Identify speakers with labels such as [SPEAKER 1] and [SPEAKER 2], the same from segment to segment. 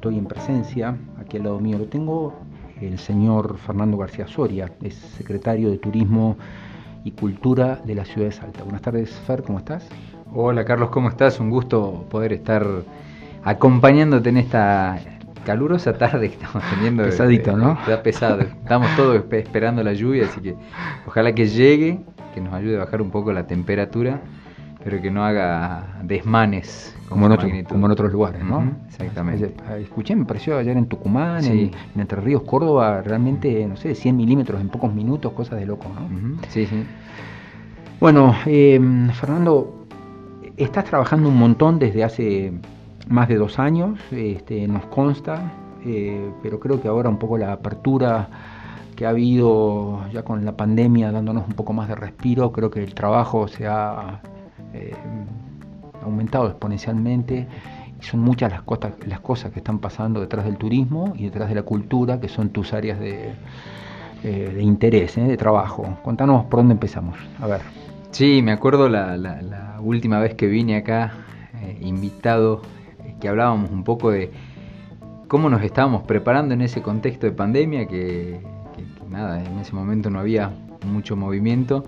[SPEAKER 1] estoy en presencia, aquí al lado mío lo tengo, el señor Fernando García Soria, es secretario de Turismo y Cultura de la ciudad de Salta. Buenas tardes, Fer, ¿cómo estás?
[SPEAKER 2] Hola Carlos, ¿cómo estás? Un gusto poder estar acompañándote en esta calurosa tarde que estamos teniendo.
[SPEAKER 1] Pesadito, ¿no?
[SPEAKER 2] Está pesado. Estamos todos esperando la lluvia, así que ojalá que llegue, que nos ayude a bajar un poco la temperatura, pero que no haga desmanes.
[SPEAKER 1] Como en, como en otros lugares, ¿no?
[SPEAKER 2] exactamente.
[SPEAKER 1] Escuché, me pareció ayer en Tucumán, en, Entre Ríos, Córdoba, realmente, no sé, 100 milímetros en pocos minutos, cosas de loco, ¿no?
[SPEAKER 2] Sí, sí.
[SPEAKER 1] Bueno, eh, Fernando, estás trabajando un montón desde hace más de dos años, este, nos consta, eh, pero creo que ahora un poco la apertura que ha habido ya con la pandemia dándonos un poco más de respiro, creo que el trabajo se ha eh, aumentado exponencialmente y son muchas las cosas, las cosas que están pasando detrás del turismo y detrás de la cultura, que son tus áreas de, eh, interés, de trabajo. Contanos por dónde empezamos. A ver.
[SPEAKER 2] Sí, me acuerdo la, última vez que vine acá, invitado que hablábamos un poco de cómo nos estábamos preparando en ese contexto de pandemia, que, nada, en ese momento no había mucho movimiento,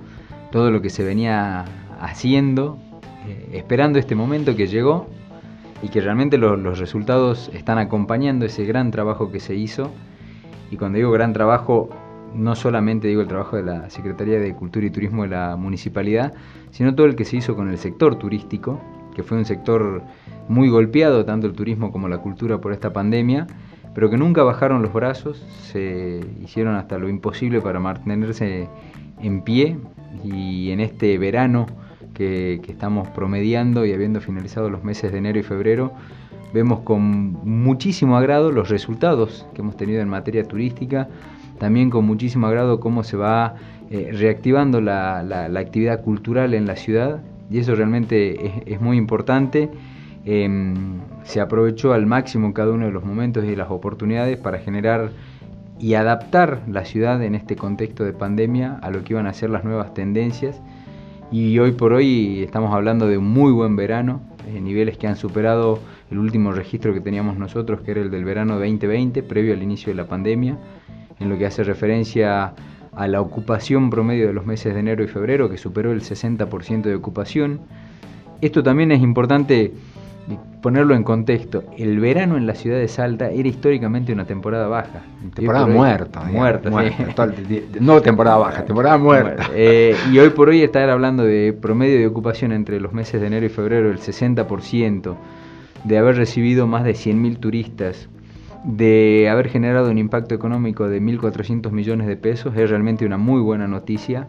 [SPEAKER 2] todo lo que se venía haciendo, eh, esperando este momento que llegó y que realmente los resultados están acompañando ese gran trabajo que se hizo. Y cuando digo gran trabajo, no solamente digo el trabajo de la Secretaría de Cultura y Turismo de la municipalidad, sino todo el que se hizo con el sector turístico, que fue un sector muy golpeado, tanto el turismo como la cultura, por esta pandemia, pero que nunca bajaron los brazos, se hicieron hasta lo imposible para mantenerse en pie y en este verano que, estamos promediando y habiendo finalizado los meses de enero y febrero, vemos con muchísimo agrado los resultados que hemos tenido en materia turística, también con muchísimo agrado cómo se va eh, reactivando la, actividad cultural en la ciudad y eso realmente es, muy importante. Em, se aprovechó al máximo cada uno de los momentos y las oportunidades para generar y adaptar la ciudad en este contexto de pandemia a lo que iban a ser las nuevas tendencias. Y hoy por hoy estamos hablando de un muy buen verano, eh, niveles que han superado el último registro que teníamos nosotros, que era el del verano 2020, previo al inicio de la pandemia, en lo que hace referencia a la ocupación promedio de los meses de enero y febrero, que superó el 60% de ocupación. Esto también es importante ponerlo en contexto. El verano en la ciudad de Salta era históricamente una temporada baja.
[SPEAKER 1] Temporada muerta. Muerta, No temporada baja, temporada muerta.
[SPEAKER 2] Eh, y hoy por hoy estar hablando de promedio de ocupación entre los meses de enero y febrero, el 60%, de haber recibido más de 100.000 turistas, de haber generado un impacto económico de 1.400 millones de pesos es realmente una muy buena noticia.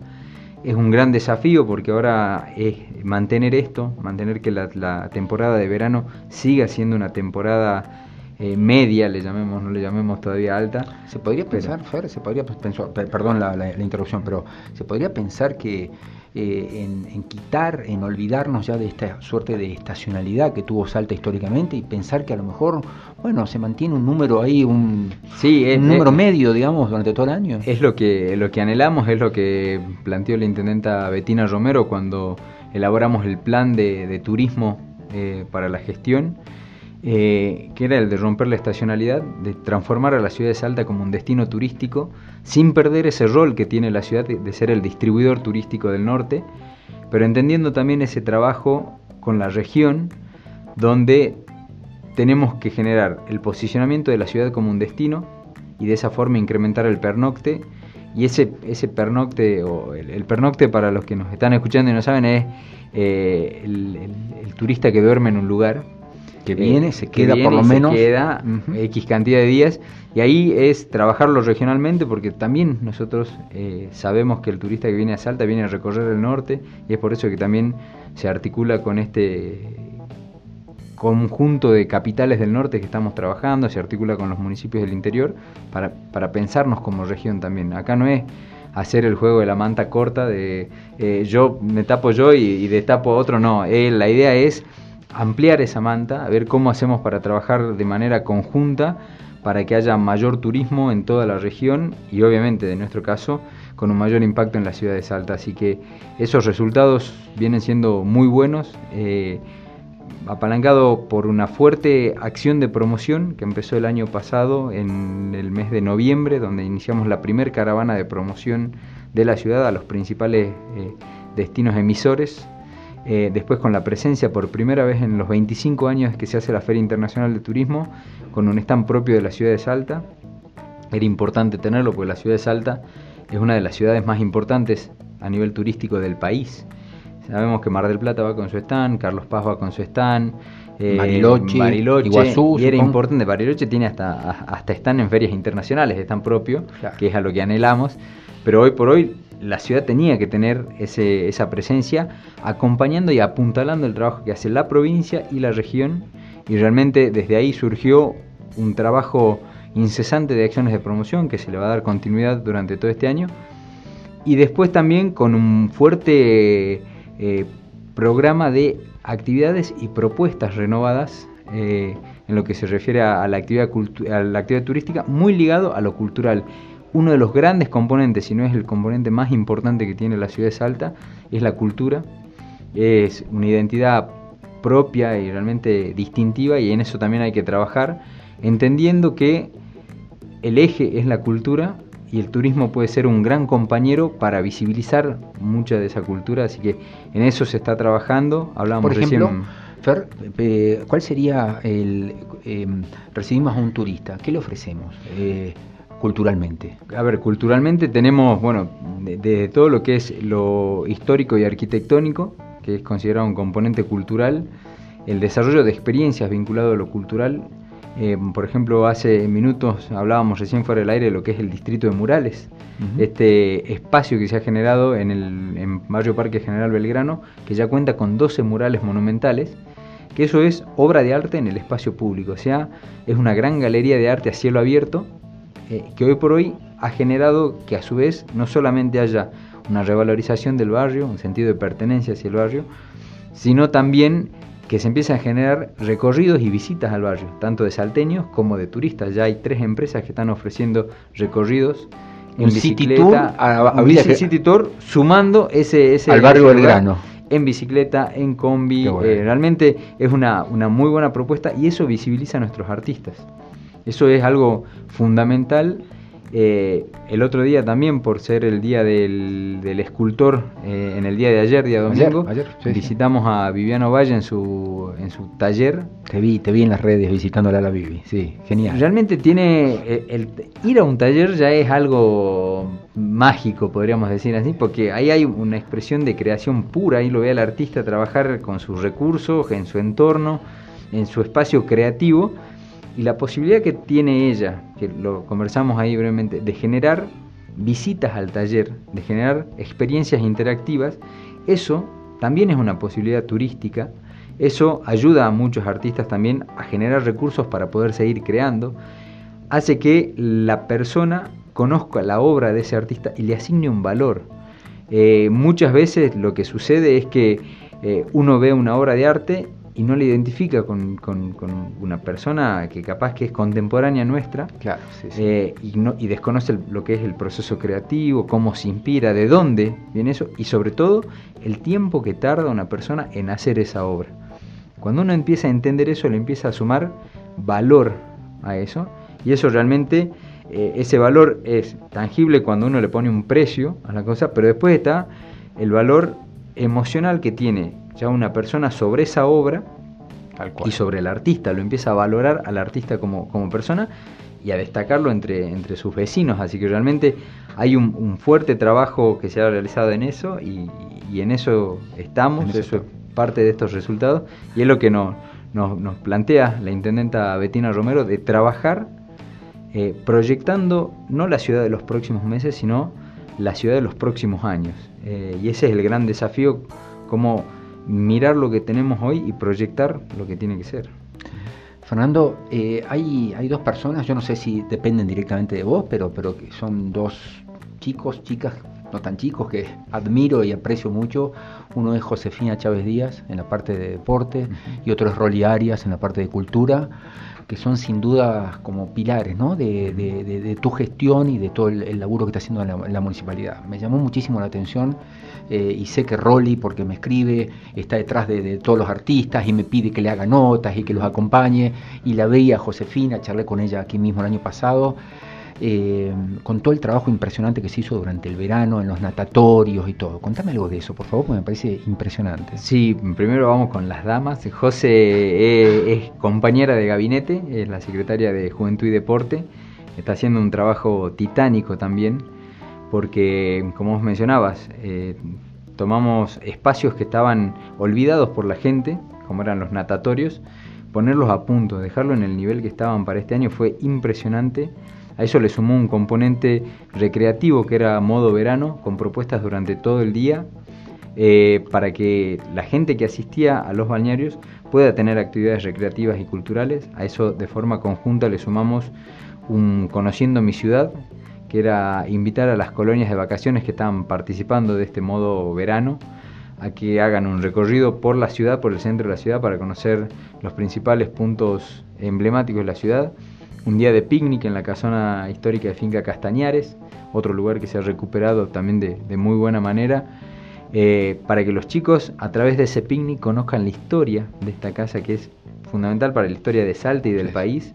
[SPEAKER 2] Es un gran desafío porque ahora es mantener esto, mantener que la, temporada de verano siga siendo una temporada eh, media, le llamemos, no le llamemos todavía alta.
[SPEAKER 1] Se podría pensar, Fer, se podría pensar, perdón la, la interrupción, pero se podría pensar que eh, en, quitar, en olvidarnos ya de esta suerte de estacionalidad que tuvo Salta históricamente y pensar que a lo mejor, bueno, se mantiene un número ahí, un,
[SPEAKER 2] sí,
[SPEAKER 1] un número medio, digamos, durante todo el año.
[SPEAKER 2] Es lo que, lo que anhelamos, es lo que planteó la intendenta Betina Romero cuando elaboramos el plan de, turismo eh, para la gestión. Eh, que era el de romper la estacionalidad, de transformar a la ciudad de Salta como un destino turístico, sin perder ese rol que tiene la ciudad de, ser el distribuidor turístico del norte, pero entendiendo también ese trabajo con la región, donde tenemos que generar el posicionamiento de la ciudad como un destino y de esa forma incrementar el pernocte. Y ese, pernocte, o el, pernocte para los que nos están escuchando y no saben, es eh, el turista que duerme en un lugar,
[SPEAKER 1] que viene, se queda por lo menos.
[SPEAKER 2] queda X cantidad de días. Y ahí es trabajarlo regionalmente porque también nosotros eh, sabemos que el turista que viene a Salta viene a recorrer el norte y es por eso que también se articula con este conjunto de capitales del norte que estamos trabajando, se articula con los municipios del interior para, para pensarnos como región también. Acá no es hacer el juego de la manta corta de eh, yo me tapo yo y, y destapo otro, no, eh, la idea es ampliar esa manta, a ver cómo hacemos para trabajar de manera conjunta para que haya mayor turismo en toda la región y obviamente, en nuestro caso, con un mayor impacto en la ciudad de Salta. Así que esos resultados vienen siendo muy buenos. Eh, apalancado por una fuerte acción de promoción que empezó el año pasado en el mes de noviembre, donde iniciamos la primera caravana de promoción de la ciudad a los principales eh, destinos emisores. Eh, después con la presencia por primera vez en los 25 años que se hace la Feria Internacional de Turismo, con un stand propio de la ciudad de Salta. Era importante tenerlo porque la ciudad de Salta es una de las ciudades más importantes a nivel turístico del país. Sabemos que Mar del Plata va con su stand, Carlos Paz va con su stand,
[SPEAKER 1] eh, Bariloche,
[SPEAKER 2] Iguazú, y era importante, Bariloche tiene hasta, hasta stand en ferias internacionales, stand propio, que es a lo que anhelamos, pero hoy por hoy la ciudad tenía que tener ese, esa presencia acompañando y apuntalando el trabajo que hace la provincia y la región y realmente desde ahí surgió un trabajo incesante de acciones de promoción que se le va a dar continuidad durante todo este año y después también con un fuerte eh, programa de actividades y propuestas renovadas eh, en lo que se refiere a, la actividad a la actividad turística, muy ligado a lo cultural. Uno de los grandes componentes, si no es el componente más importante que tiene la ciudad de Salta, es la cultura. Es una identidad propia y realmente distintiva y en eso también hay que trabajar, entendiendo que el eje es la cultura y el turismo puede ser un gran compañero para visibilizar mucha de esa cultura, así que en eso se está trabajando.
[SPEAKER 1] Hablábamos Por ejemplo, Fer, eh, ¿cuál sería el... Em, recibimos a un turista, ¿qué le ofrecemos? Eh, culturalmente?
[SPEAKER 2] A ver, culturalmente tenemos, bueno, de, todo lo que es lo histórico y arquitectónico, que es considerado un componente cultural, el desarrollo de experiencias vinculado a lo cultural. Eh, por ejemplo, hace minutos hablábamos recién fuera del aire de lo que es el distrito de murales, este espacio que se ha generado en el en Barrio Parque General Belgrano, que ya cuenta con 12 murales monumentales, que eso es obra de arte en el espacio público, o sea, es una gran galería de arte a cielo abierto, eh, que hoy por hoy ha generado que a su vez no solamente haya una revalorización del barrio, un sentido de pertenencia hacia el barrio, sino también que se empiezan a generar recorridos y visitas al barrio, tanto de salteños como de turistas. Ya hay tres empresas que están ofreciendo recorridos
[SPEAKER 1] en bicicleta,
[SPEAKER 2] a, City Tour, sumando ese, ese
[SPEAKER 1] al barrio Belgrano.
[SPEAKER 2] En bicicleta, en combi, eh, realmente es una, una muy buena propuesta y eso visibiliza a nuestros artistas. Eso es algo fundamental eh, el otro día también, por ser el día del, escultor, eh, en el día de ayer, día domingo, visitamos a Viviano Valle en su, en su taller.
[SPEAKER 1] Te vi, te vi en las redes visitándola a la Vivi, sí, genial.
[SPEAKER 2] Realmente tiene, eh, el, ir a un taller ya es algo mágico, podríamos decir así, porque ahí hay una expresión de creación pura, ahí lo ve al artista trabajar con sus recursos, en su entorno, en su espacio creativo y la posibilidad que tiene ella, que lo conversamos ahí brevemente, de generar visitas al taller, de generar experiencias interactivas, eso también es una posibilidad turística, eso ayuda a muchos artistas también a generar recursos para poder seguir creando, hace que la persona conozca la obra de ese artista y le asigne un valor. Eh, muchas veces lo que sucede es que eh, uno ve una obra de arte y no le identifica con, una persona que capaz que es contemporánea nuestra
[SPEAKER 1] claro,
[SPEAKER 2] eh, y, no, y desconoce lo que es el proceso creativo, cómo se inspira, de dónde viene eso y sobre todo el tiempo que tarda una persona en hacer esa obra. Cuando uno empieza a entender eso, le empieza a sumar valor a eso y eso realmente, eh, ese valor es tangible cuando uno le pone un precio a la cosa, pero después está el valor emocional que tiene ya una persona sobre esa obra y sobre el artista, lo empieza a valorar al artista como, como persona y a destacarlo entre, entre sus vecinos. Así que realmente hay un, fuerte trabajo que se ha realizado en eso y, en eso estamos, eso, es parte de estos resultados y es lo que nos, nos, plantea la intendenta Betina Romero de trabajar eh, proyectando no la ciudad de los próximos meses, sino la ciudad de los próximos años. Eh, y ese es el gran desafío, como mirar lo que tenemos hoy y proyectar lo que tiene que ser.
[SPEAKER 1] Fernando, eh, hay, hay dos personas, yo no sé si dependen directamente de vos, pero, pero que son dos chicos, chicas no tan chicos, que admiro y aprecio mucho. Uno es Josefina Chávez Díaz en la parte de deporte y otro es Rolly Arias en la parte de cultura que son sin duda como pilares ¿no? de, tu gestión y de todo el, laburo que está haciendo la, municipalidad. Me llamó muchísimo la atención eh, y sé que Rolly, porque me escribe, está detrás de, todos los artistas y me pide que le haga notas y que los acompañe. Y la veía Josefina, charlé con ella aquí mismo el año pasado eh, con todo el trabajo impresionante que se hizo durante el verano en los natatorios y todo. Contame algo de eso, por favor, porque me parece impresionante.
[SPEAKER 2] Sí, primero vamos con las damas. José eh, es compañera de gabinete, es la secretaria de Juventud y Deporte. Está haciendo un trabajo titánico también, porque, como vos mencionabas, eh, tomamos espacios que estaban olvidados por la gente, como eran los natatorios, ponerlos a punto, dejarlo en el nivel que estaban para este año fue impresionante a eso le sumó un componente recreativo que era modo verano, con propuestas durante todo el día, eh, para que la gente que asistía a los balnearios pueda tener actividades recreativas y culturales. A eso de forma conjunta le sumamos un Conociendo mi ciudad, que era invitar a las colonias de vacaciones que estaban participando de este modo verano a que hagan un recorrido por la ciudad, por el centro de la ciudad, para conocer los principales puntos emblemáticos de la ciudad un día de picnic en la casona histórica de Finca Castañares, otro lugar que se ha recuperado también de, muy buena manera, eh, para que los chicos a través de ese picnic conozcan la historia de esta casa que es fundamental para la historia de Salta y del país.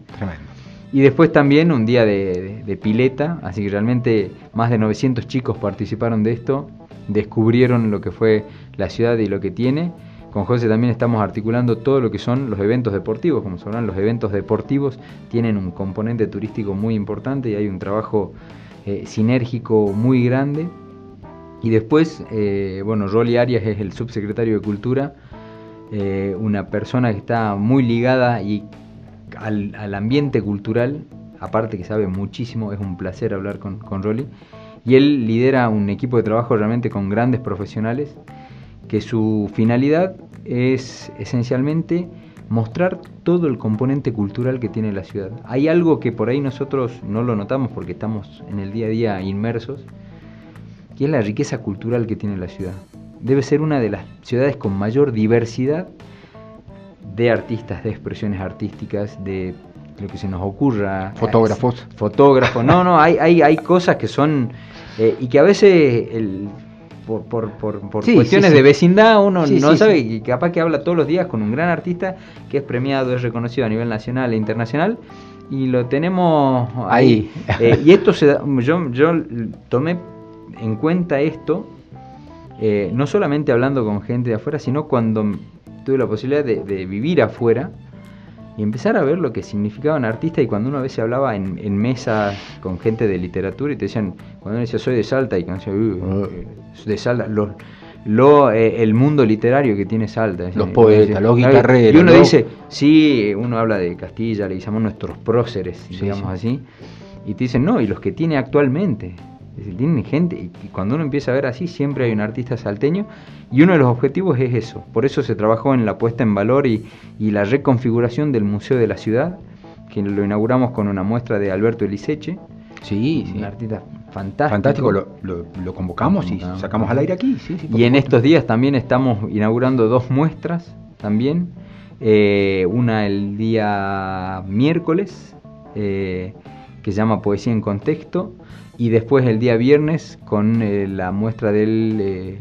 [SPEAKER 2] Y después también un día de, pileta, así que realmente más de 900 chicos participaron de esto, descubrieron lo que fue la ciudad y lo que tiene con José también estamos articulando todo lo que son los eventos deportivos, como sabrán, los eventos deportivos tienen un componente turístico muy importante y hay un trabajo eh, sinérgico muy grande. Y después, eh, bueno, Rolly Arias es el subsecretario de Cultura, eh, una persona que está muy ligada y al, ambiente cultural, aparte que sabe muchísimo, es un placer hablar con, con Rolly. Y él lidera un equipo de trabajo realmente con grandes profesionales que su finalidad es esencialmente mostrar todo el componente cultural que tiene la ciudad. Hay algo que por ahí nosotros no lo notamos porque estamos en el día a día inmersos, que es la riqueza cultural que tiene la ciudad. Debe ser una de las ciudades con mayor diversidad de artistas, de expresiones artísticas, de lo que se nos ocurra.
[SPEAKER 1] Fotógrafos.
[SPEAKER 2] Fotógrafos. No, no, hay, hay, hay cosas que son... Eh, y que a veces el, por, por, por, cuestiones de vecindad uno no sabe y capaz que habla todos los días con un gran artista que es premiado, es reconocido a nivel nacional e internacional y lo tenemos ahí. Eh, y esto se da, yo, yo tomé en cuenta esto, eh, no solamente hablando con gente de afuera, sino cuando tuve la posibilidad de vivir afuera y empezar a ver lo que significaba un artista y cuando uno a veces hablaba en, en mesas con gente de literatura y te decían, cuando uno decía soy de Salta y cuando decía, uh, de Salta, lo, eh, el mundo literario que tiene Salta.
[SPEAKER 1] Los poetas, los guitarreros.
[SPEAKER 2] Y uno dice, sí, uno habla de Castilla, le llamamos nuestros próceres, digamos así, y te dicen, no, y los que tiene actualmente. Tienen gente, y cuando uno empieza a ver así, siempre hay un artista salteño y uno de los objetivos es eso, por eso se trabajó en la puesta en valor y, la reconfiguración del Museo de la Ciudad, que lo inauguramos con una muestra de Alberto Eliseche.
[SPEAKER 1] Sí,
[SPEAKER 2] un artista fantástico.
[SPEAKER 1] Fantástico, lo, convocamos y sacamos al aire aquí.
[SPEAKER 2] y en estos días también estamos inaugurando dos muestras también. Eh, una el día miércoles, eh, que se llama Poesía en Contexto, y después el día viernes con eh, la muestra del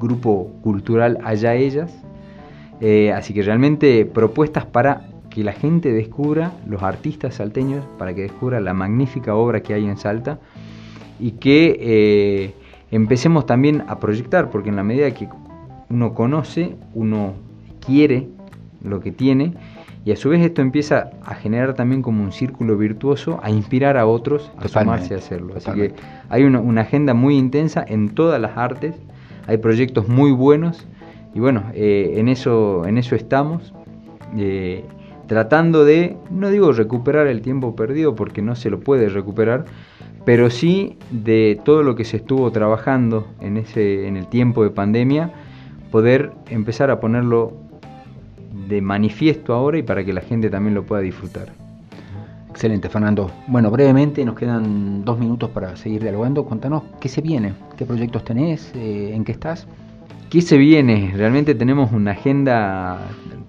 [SPEAKER 2] grupo cultural Allá Ellas. Eh, así que realmente propuestas para que la gente descubra, los artistas salteños, para que descubra la magnífica obra que hay en Salta y que eh, empecemos también a proyectar, porque en la medida que uno conoce, uno quiere lo que tiene y a su vez esto empieza a generar también como un círculo virtuoso, a inspirar a otros a sumarse a hacerlo. Así que hay una, una agenda muy intensa en todas las artes hay proyectos muy buenos y bueno, eh, en, eso, en eso estamos, eh, tratando de, no digo recuperar el tiempo perdido porque no se lo puede recuperar, pero sí de todo lo que se estuvo trabajando en, ese, en el tiempo de pandemia, poder empezar a ponerlo de manifiesto ahora y para que la gente también lo pueda disfrutar.
[SPEAKER 1] Excelente, Fernando. Bueno, brevemente, nos quedan dos minutos para seguir dialogando. Contanos qué se viene, qué proyectos tenés, eh, en qué estás.
[SPEAKER 2] ¿Qué se viene? Realmente tenemos una agenda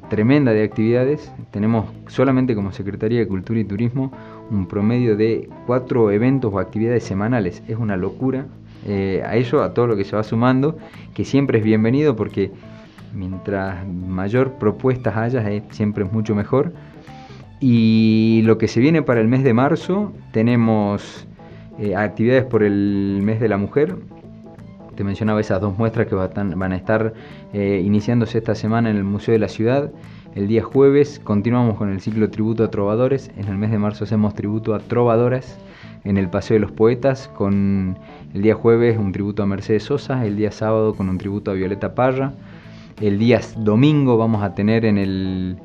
[SPEAKER 2] tremenda de actividades. Tenemos solamente como Secretaría de Cultura y Turismo un promedio de cuatro eventos o actividades semanales. Es una locura. Eh, a ello, a todo lo que se va sumando, que siempre es bienvenido porque mientras mayor propuestas haya, siempre es mucho mejor. Y lo que se viene para el mes de marzo, tenemos eh, actividades por el mes de la mujer, te mencionaba esas dos muestras que van a estar eh, iniciándose esta semana en el Museo de la Ciudad. El día jueves continuamos con el ciclo Tributo a Trovadores. En el mes de marzo hacemos tributo a Trovadoras en el Paseo de los Poetas, con el día jueves un tributo a Mercedes Sosa, el día sábado con un tributo a Violeta Parra. El día domingo vamos a tener en el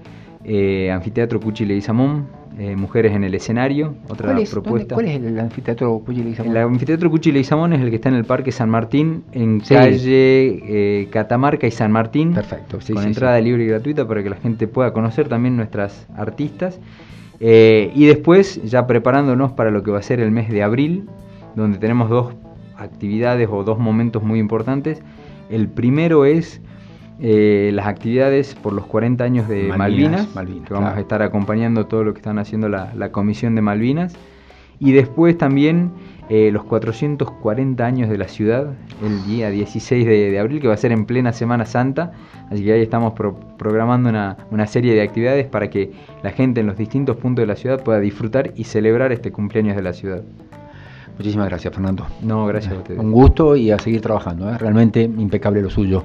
[SPEAKER 2] eh, Anfiteatro Cuchi Leguizamón eh, mujeres en el escenario, otra propuesta.
[SPEAKER 1] ¿Cuál es el anfiteatro Cuchi
[SPEAKER 2] Leguizamón? El anfiteatro Cuchi Leguizamón es el que está en el Parque San Martín, en calle eh, Catamarca y San Martín.
[SPEAKER 1] Perfecto,
[SPEAKER 2] con entrada libre y gratuita para que la gente pueda conocer también nuestras artistas. Eh, y después, ya preparándonos para lo que va a ser el mes de abril, donde tenemos dos actividades o dos momentos muy importantes. El primero es eh, las actividades por los 40 años de Malvinas, que vamos a estar acompañando todo lo que están haciendo la, Comisión de Malvinas, y después también eh, los 440 años de la ciudad, el día 16 de, abril, que va a ser en plena Semana Santa, así que ahí estamos programando una, una, serie de actividades para que la gente en los distintos puntos de la ciudad pueda disfrutar y celebrar este cumpleaños de la ciudad.
[SPEAKER 1] Muchísimas gracias, Fernando.
[SPEAKER 2] No, gracias a ustedes.
[SPEAKER 1] Un gusto y a seguir trabajando, ¿eh? realmente impecable lo suyo.